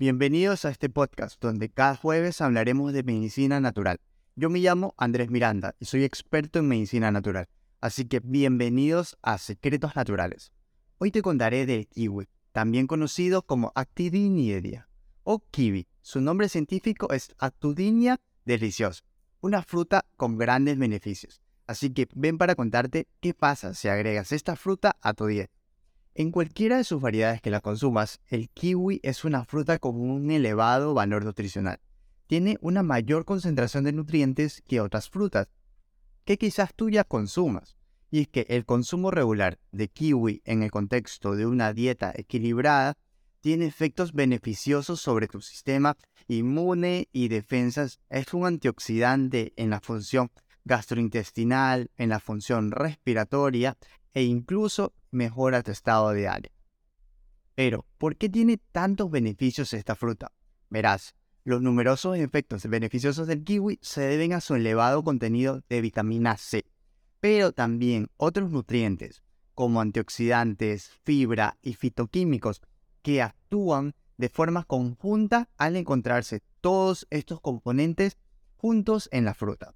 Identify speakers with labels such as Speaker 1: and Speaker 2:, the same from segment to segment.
Speaker 1: Bienvenidos a este podcast donde cada jueves hablaremos de medicina natural. Yo me llamo Andrés Miranda y soy experto en medicina natural, así que bienvenidos a Secretos Naturales. Hoy te contaré del kiwi, también conocido como Actidinia o kiwi. Su nombre científico es Actidinia deliciosa, una fruta con grandes beneficios. Así que ven para contarte qué pasa si agregas esta fruta a tu dieta. En cualquiera de sus variedades que la consumas, el kiwi es una fruta con un elevado valor nutricional. Tiene una mayor concentración de nutrientes que otras frutas, que quizás tú ya consumas. Y es que el consumo regular de kiwi en el contexto de una dieta equilibrada tiene efectos beneficiosos sobre tu sistema inmune y defensas. Es un antioxidante en la función gastrointestinal, en la función respiratoria e incluso mejora tu estado de ánimo. Pero, ¿por qué tiene tantos beneficios esta fruta? Verás, los numerosos efectos beneficiosos del kiwi se deben a su elevado contenido de vitamina C, pero también otros nutrientes como antioxidantes, fibra y fitoquímicos que actúan de forma conjunta al encontrarse todos estos componentes juntos en la fruta.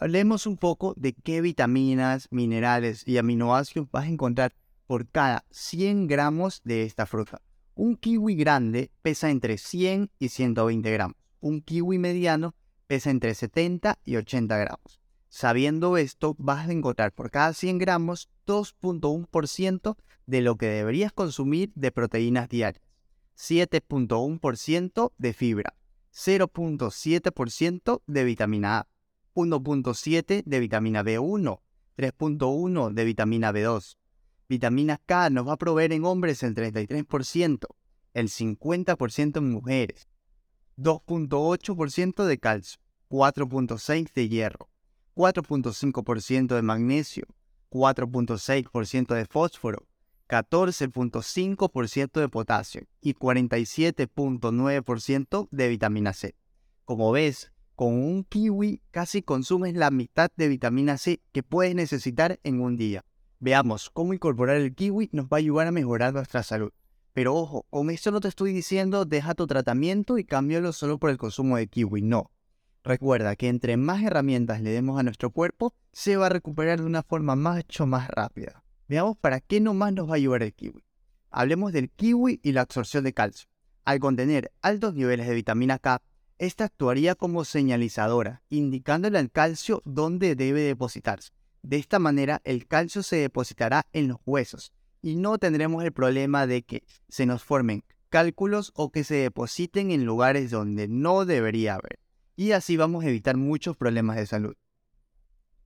Speaker 1: Hablemos un poco de qué vitaminas, minerales y aminoácidos vas a encontrar por cada 100 gramos de esta fruta. Un kiwi grande pesa entre 100 y 120 gramos. Un kiwi mediano pesa entre 70 y 80 gramos. Sabiendo esto, vas a encontrar por cada 100 gramos 2.1% de lo que deberías consumir de proteínas diarias, 7.1% de fibra, 0.7% de vitamina A, 1.7 de vitamina B1, 3.1 de vitamina B2. Vitamina K nos va a proveer en hombres el 33%, el 50% en mujeres, 2.8% de calcio, 4.6 de hierro, 4.5% de magnesio, 4.6% de fósforo, 14.5% de potasio y 47.9% de vitamina C. Como ves, con un kiwi casi consumes la mitad de vitamina C que puedes necesitar en un día. Veamos cómo incorporar el kiwi nos va a ayudar a mejorar nuestra salud. Pero ojo, con esto no te estoy diciendo deja tu tratamiento y cámbialo solo por el consumo de kiwi, no. Recuerda que entre más herramientas le demos a nuestro cuerpo, se va a recuperar de una forma mucho más rápida. Veamos para qué nomás nos va a ayudar el kiwi. Hablemos del kiwi y la absorción de calcio. Al contener altos niveles de vitamina K, esta actuaría como señalizadora, indicándole al calcio dónde debe depositarse. De esta manera, el calcio se depositará en los huesos y no tendremos el problema de que se nos formen cálculos o que se depositen en lugares donde no debería haber. Y así vamos a evitar muchos problemas de salud.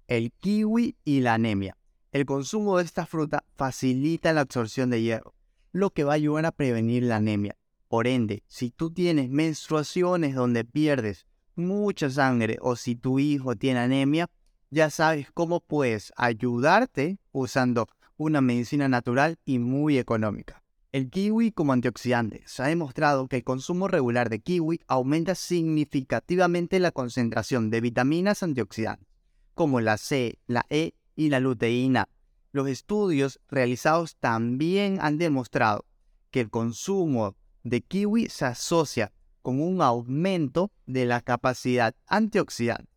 Speaker 1: El kiwi y la anemia. El consumo de esta fruta facilita la absorción de hierro, lo que va a ayudar a prevenir la anemia. Por ende, si tú tienes menstruaciones donde pierdes mucha sangre o si tu hijo tiene anemia, ya sabes cómo puedes ayudarte usando una medicina natural y muy económica. El kiwi como antioxidante. Se ha demostrado que el consumo regular de kiwi aumenta significativamente la concentración de vitaminas antioxidantes, como la C, la E y la luteína. Los estudios realizados también han demostrado que el consumo de kiwi se asocia con un aumento de la capacidad antioxidante.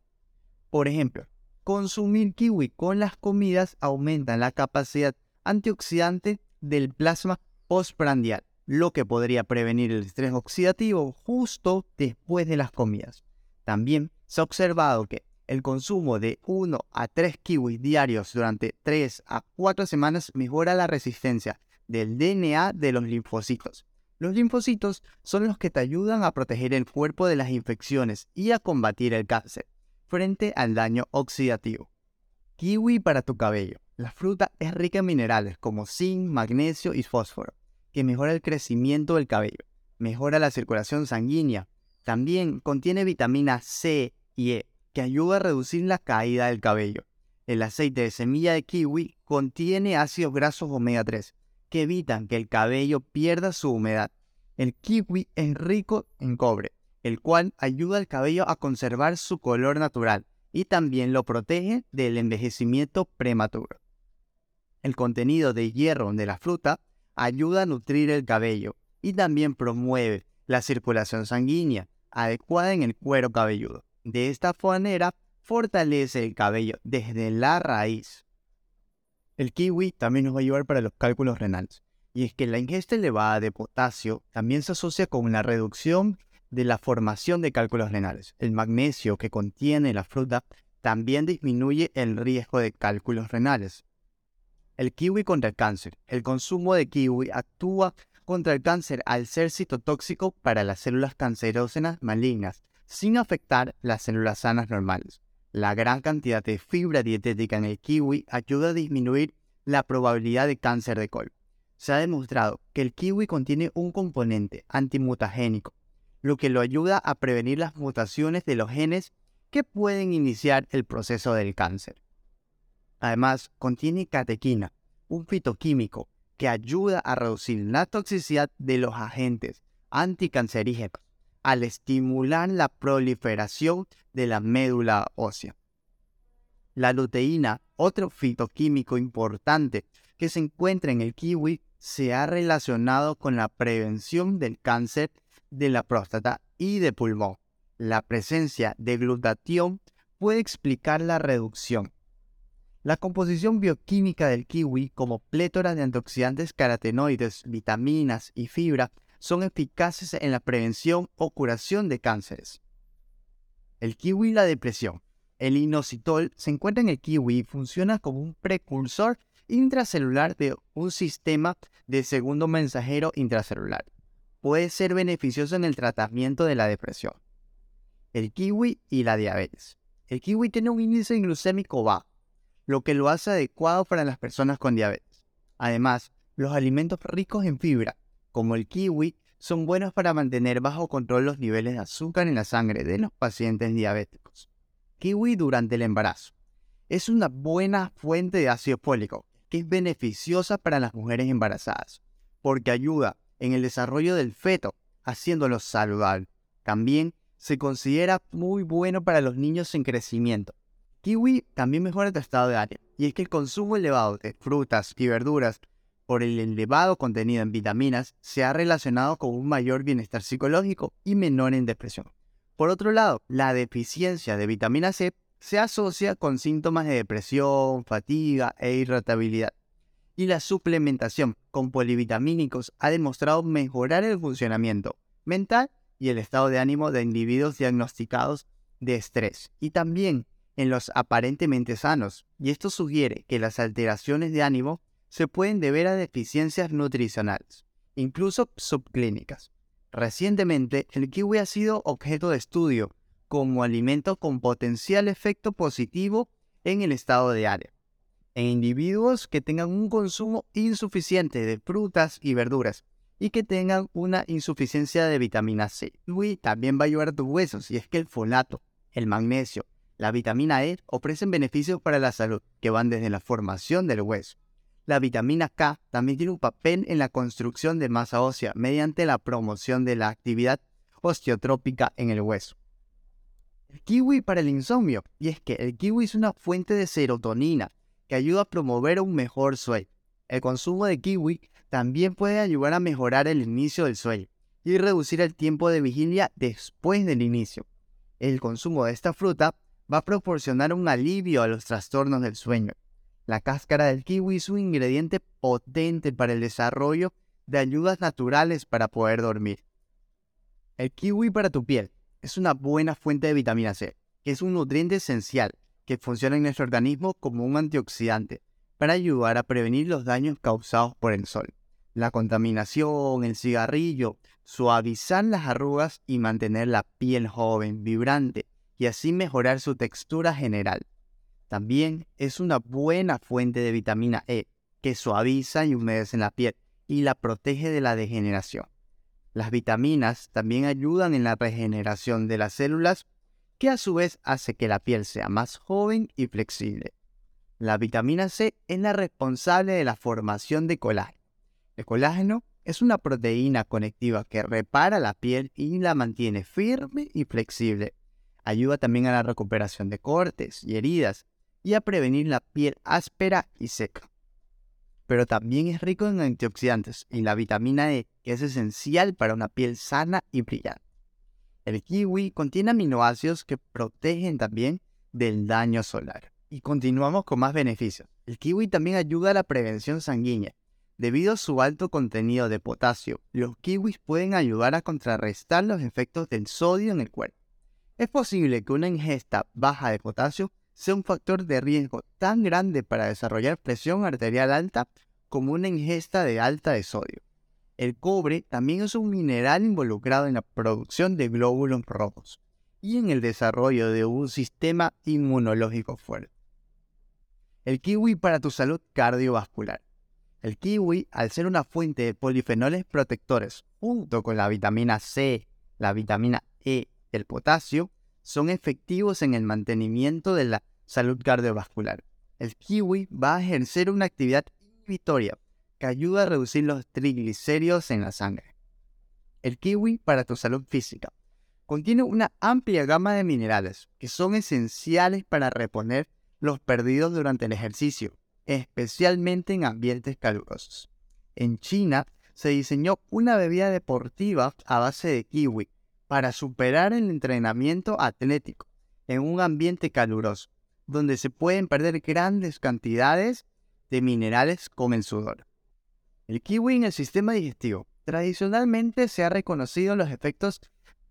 Speaker 1: Por ejemplo, consumir kiwi con las comidas aumenta la capacidad antioxidante del plasma postprandial, lo que podría prevenir el estrés oxidativo justo después de las comidas. También se ha observado que el consumo de 1 a 3 kiwis diarios durante 3 a 4 semanas mejora la resistencia del DNA de los linfocitos, los linfocitos son los que te ayudan a proteger el cuerpo de las infecciones y a combatir el cáncer frente al daño oxidativo. Kiwi para tu cabello. La fruta es rica en minerales como zinc, magnesio y fósforo, que mejora el crecimiento del cabello, mejora la circulación sanguínea. También contiene vitamina C y E, que ayuda a reducir la caída del cabello. El aceite de semilla de kiwi contiene ácidos grasos omega 3, que evitan que el cabello pierda su humedad. El kiwi es rico en cobre, el cual ayuda al cabello a conservar su color natural y también lo protege del envejecimiento prematuro. El contenido de hierro de la fruta ayuda a nutrir el cabello y también promueve la circulación sanguínea adecuada en el cuero cabelludo. De esta manera, fortalece el cabello desde la raíz. El kiwi también nos va a ayudar para los cálculos renales. Y es que la ingesta elevada de potasio también se asocia con la reducción de la formación de cálculos renales. El magnesio que contiene la fruta también disminuye el riesgo de cálculos renales. El kiwi contra el cáncer. El consumo de kiwi actúa contra el cáncer al ser citotóxico para las células cancerógenas malignas, sin afectar las células sanas normales. La gran cantidad de fibra dietética en el kiwi ayuda a disminuir la probabilidad de cáncer de colon. Se ha demostrado que el kiwi contiene un componente antimutagénico, lo que lo ayuda a prevenir las mutaciones de los genes que pueden iniciar el proceso del cáncer. Además, contiene catequina, un fitoquímico que ayuda a reducir la toxicidad de los agentes anticancerígenos al estimular la proliferación de la médula ósea. La luteína, otro fitoquímico importante que se encuentra en el kiwi, se ha relacionado con la prevención del cáncer de la próstata y de pulmón. La presencia de glutatión puede explicar la reducción. La composición bioquímica del kiwi, como plétora de antioxidantes carotenoides, vitaminas y fibra, son eficaces en la prevención o curación de cánceres. El kiwi y la depresión. El inositol se encuentra en el kiwi y funciona como un precursor intracelular de un sistema de segundo mensajero intracelular. Puede ser beneficioso en el tratamiento de la depresión el kiwi y la diabetes. El kiwi tiene un índice glucémico bajo, lo que lo hace adecuado para las personas con diabetes. Además, los alimentos ricos en fibra, como el kiwi, son buenos para mantener bajo control los niveles de azúcar en la sangre de los pacientes diabéticos. Kiwi durante el embarazo. Es una buena fuente de ácido fólico que es beneficiosa para las mujeres embarazadas, porque ayuda en el desarrollo del feto, haciéndolo saludable. También se considera muy bueno para los niños en crecimiento. Kiwi también mejora tu estado de ánimo, y es que el consumo elevado de frutas y verduras por el elevado contenido en vitaminas se ha relacionado con un mayor bienestar psicológico y menor en depresión. Por otro lado, la deficiencia de vitamina C se asocia con síntomas de depresión, fatiga e irritabilidad. Y la suplementación con polivitamínicos ha demostrado mejorar el funcionamiento mental y el estado de ánimo de individuos diagnosticados de estrés y también en los aparentemente sanos, y esto sugiere que las alteraciones de ánimo se pueden deber a deficiencias nutricionales, incluso subclínicas. Recientemente, el kiwi ha sido objeto de estudio como alimento con potencial efecto positivo en el estado de ánimo, en individuos que tengan un consumo insuficiente de frutas y verduras, y que tengan una insuficiencia de vitamina C. Y también va a ayudar a tus huesos y es que el folato, el magnesio, la vitamina E ofrecen beneficios para la salud que van desde la formación del hueso. La vitamina K también tiene un papel en la construcción de masa ósea mediante la promoción de la actividad osteotrópica en el hueso. El kiwi para el insomnio, y es que el kiwi es una fuente de serotonina que ayuda a promover un mejor sueño. El consumo de kiwi también puede ayudar a mejorar el inicio del sueño y reducir el tiempo de vigilia después del inicio. El consumo de esta fruta va a proporcionar un alivio a los trastornos del sueño. La cáscara del kiwi es un ingrediente potente para el desarrollo de ayudas naturales para poder dormir. El kiwi para tu piel es una buena fuente de vitamina C, que es un nutriente esencial que funciona en nuestro organismo como un antioxidante para ayudar a prevenir los daños causados por el sol. La contaminación, el cigarrillo, suavizar las arrugas y mantener la piel joven, vibrante y así mejorar su textura general. También es una buena fuente de vitamina E que suaviza y humedece la piel y la protege de la degeneración. Las vitaminas también ayudan en la regeneración de las células que a su vez hace que la piel sea más joven y flexible. La vitamina C es la responsable de la formación de colágeno. El colágeno es una proteína conectiva que repara la piel y la mantiene firme y flexible. Ayuda también a la recuperación de cortes y heridas y a prevenir la piel áspera y seca. pero también es rico en antioxidantes y la vitamina E, que es esencial para una piel sana y brillante. El kiwi contiene aminoácidos que protegen también del daño solar. Y continuamos con más beneficios. El kiwi también ayuda a la prevención sanguínea. Debido a su alto contenido de potasio, los kiwis pueden ayudar a contrarrestar los efectos del sodio en el cuerpo. Es posible que una ingesta baja de potasio sea un factor de riesgo tan grande para desarrollar presión arterial alta como una ingesta de alta de sodio. El cobre también es un mineral involucrado en la producción de glóbulos rojos y en el desarrollo de un sistema inmunológico fuerte. El kiwi para tu salud cardiovascular. El kiwi, al ser una fuente de polifenoles protectores, junto con la vitamina C, la vitamina E y el potasio, son efectivos en el mantenimiento de la salud cardiovascular. El kiwi va a ejercer una actividad inhibitoria que ayuda a reducir los triglicéridos en la sangre. El kiwi para tu salud física. Contiene una amplia gama de minerales que son esenciales para reponer los perdidos durante el ejercicio, especialmente en ambientes calurosos. En China se diseñó una bebida deportiva a base de kiwi para superar el entrenamiento atlético en un ambiente caluroso, donde se pueden perder grandes cantidades de minerales como el sudor. El kiwi en el sistema digestivo. Tradicionalmente se ha reconocido los efectos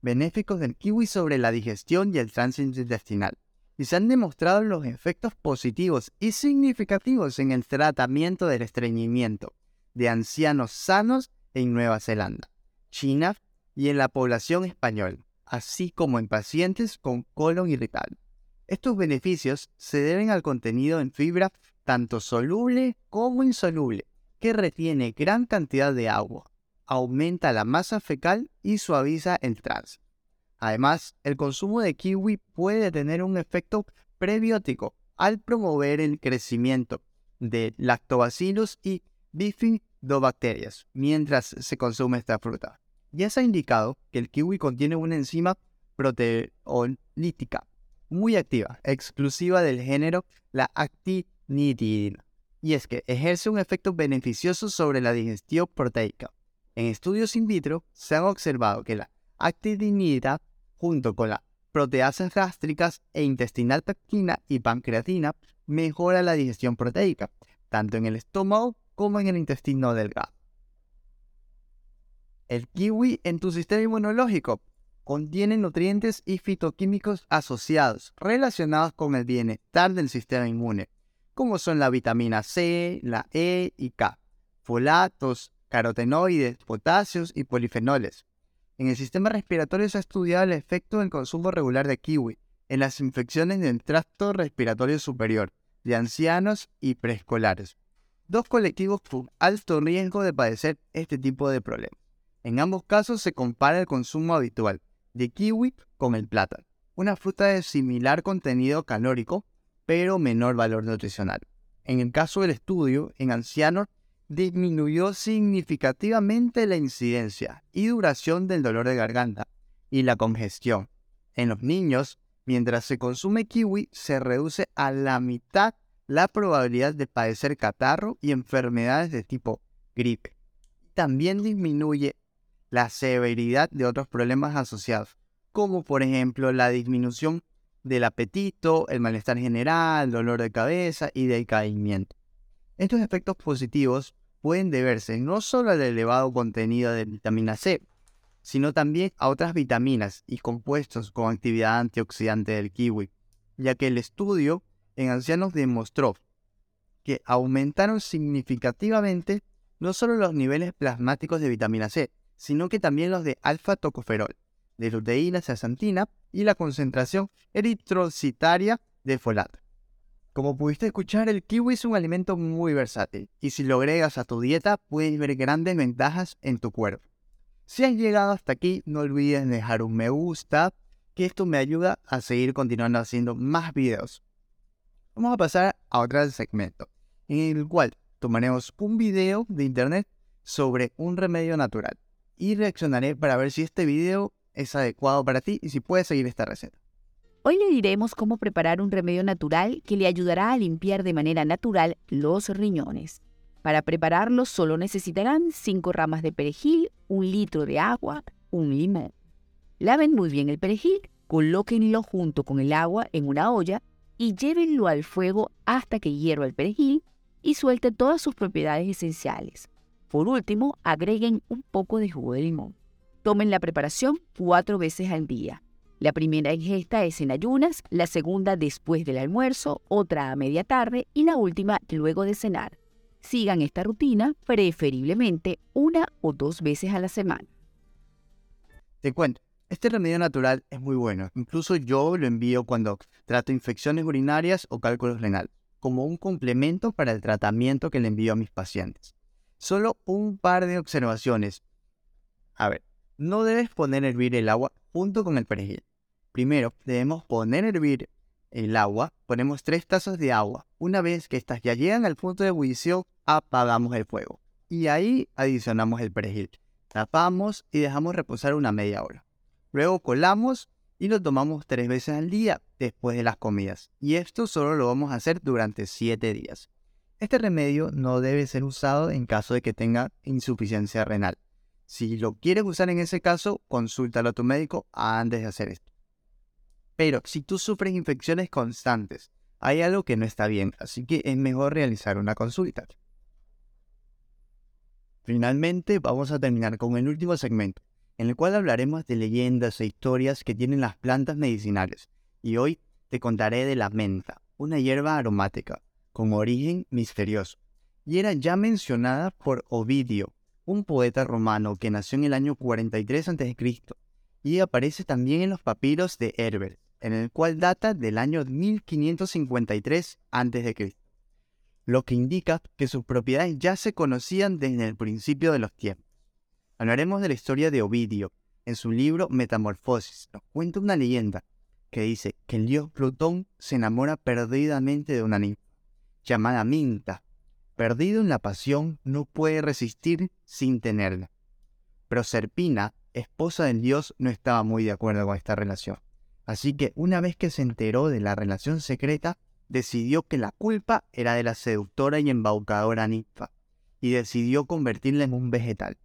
Speaker 1: benéficos del kiwi sobre la digestión y el tránsito intestinal, y se han demostrado los efectos positivos y significativos en el tratamiento del estreñimiento de ancianos sanos en Nueva Zelanda, China y en la población española, así como en pacientes con colon irritable. Estos beneficios se deben al contenido en fibra tanto soluble como insoluble, que retiene gran cantidad de agua, aumenta la masa fecal y suaviza el tránsito. Además, el consumo de kiwi puede tener un efecto prebiótico al promover el crecimiento de lactobacillus y bifidobacterias mientras se consume esta fruta. Ya se ha indicado que el kiwi contiene una enzima proteolítica muy activa, exclusiva del género la actinidina, y es que ejerce un efecto beneficioso sobre la digestión proteica. En estudios in vitro se han observado que la actinidina, junto con las proteasas gástricas e intestinal pectina y pancreatina, mejora la digestión proteica, tanto en el estómago como en el intestino delgado. El kiwi en tu sistema inmunológico contiene nutrientes y fitoquímicos asociados relacionados con el bienestar del sistema inmune, como son la vitamina C, la E y K, folatos, carotenoides, potasios y polifenoles. En el sistema respiratorio se ha estudiado el efecto del consumo regular de kiwi en las infecciones del tracto respiratorio superior de ancianos y preescolares, dos colectivos con alto riesgo de padecer este tipo de problemas. En ambos casos se compara el consumo habitual de kiwi con el plátano, una fruta de similar contenido calórico, pero menor valor nutricional. En el caso del estudio, en ancianos disminuyó significativamente la incidencia y duración del dolor de garganta y la congestión. En los niños, mientras se consume kiwi, se reduce a la mitad la probabilidad de padecer catarro y enfermedades de tipo gripe. También disminuye la severidad de otros problemas asociados, como por ejemplo la disminución del apetito, el malestar general, dolor de cabeza y decaimiento. Estos efectos positivos pueden deberse no solo al elevado contenido de vitamina C, sino también a otras vitaminas y compuestos con actividad antioxidante del kiwi, ya que el estudio en ancianos demostró que aumentaron significativamente no solo los niveles plasmáticos de vitamina C, sino que también los de alfa-tocoferol, de luteína zeaxantina y la concentración eritrocitaria de folato. Como pudiste escuchar, el kiwi es un alimento muy versátil y si lo agregas a tu dieta puedes ver grandes ventajas en tu cuerpo. Si has llegado hasta aquí, no olvides dejar un me gusta, que esto me ayuda a seguir continuando haciendo más videos. Vamos a pasar a otro segmento, en el cual tomaremos un video de internet sobre un remedio natural y reaccionaré para ver si este video es adecuado para ti y si puedes seguir esta receta.
Speaker 2: Hoy le diremos cómo preparar un remedio natural que le ayudará a limpiar de manera natural los riñones. Para prepararlo solo necesitarán 5 ramas de perejil, un litro de agua, un limón. Laven muy bien el perejil, colóquenlo junto con el agua en una olla y llévenlo al fuego hasta que hierva el perejil y suelte todas sus propiedades esenciales. Por último, agreguen un poco de jugo de limón. Tomen la preparación cuatro veces al día. La primera ingesta es en ayunas, la segunda después del almuerzo, otra a media tarde y la última luego de cenar. Sigan esta rutina preferiblemente una o dos veces a la semana.
Speaker 1: Te cuento, este remedio natural es muy bueno. Incluso yo lo envío cuando trato infecciones urinarias o cálculos renales, como un complemento para el tratamiento que le envío a mis pacientes. Solo un par de observaciones. A ver, no debes poner a hervir el agua junto con el perejil. Primero, debemos poner a hervir el agua, ponemos tres tazas de agua. Una vez que estas ya llegan al punto de ebullición, apagamos el fuego. Y ahí adicionamos el perejil. Tapamos y dejamos reposar una media hora. Luego colamos y lo tomamos tres veces al día después de las comidas. Y esto solo lo vamos a hacer durante siete días. Este remedio no debe ser usado en caso de que tenga insuficiencia renal. Si lo quieres usar en ese caso, consúltalo a tu médico antes de hacer esto. Pero si tú sufres infecciones constantes, hay algo que no está bien, así que es mejor realizar una consulta. Finalmente, vamos a terminar con el último segmento, en el cual hablaremos de leyendas e historias que tienen las plantas medicinales. Y hoy te contaré de la menta, una hierba aromática con origen misterioso, y era ya mencionada por Ovidio, un poeta romano que nació en el año 43 a.C. y aparece también en los papiros de Herbert en el cual data del año 1553 a.C., lo que indica que sus propiedades ya se conocían desde el principio de los tiempos. Hablaremos de la historia de Ovidio. En su libro Metamorfosis nos cuenta una leyenda que dice que el dios Plutón se enamora perdidamente de una ninfa, llamada Minta. Perdido en la pasión, no puede resistir sin tenerla. Pero Serpina, esposa del dios, no estaba muy de acuerdo con esta relación. Así que una vez que se enteró de la relación secreta, decidió que la culpa era de la seductora y embaucadora ninfa, y decidió convertirla en un vegetal.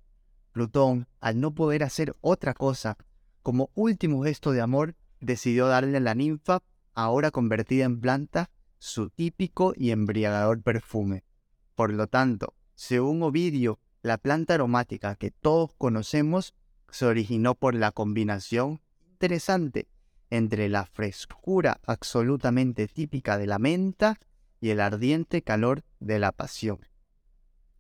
Speaker 1: Plutón, al no poder hacer otra cosa, como último gesto de amor, decidió darle a la ninfa, ahora convertida en planta, su típico y embriagador perfume. Por lo tanto, según Ovidio, la planta aromática que todos conocemos se originó por la combinación interesante entre la frescura absolutamente típica de la menta y el ardiente calor de la pasión.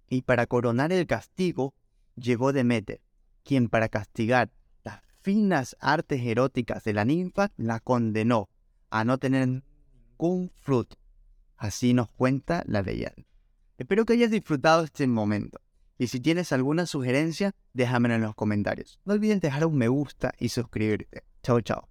Speaker 1: Y para coronar el castigo, llegó Demeter, quien para castigar las finas artes eróticas de la ninfa la condenó a no tener ningún fruto. Así nos cuenta la leyenda. Espero que hayas disfrutado este momento. Y si tienes alguna sugerencia, déjamelo en los comentarios. No olvides dejar un me gusta y suscribirte. Chao, chao.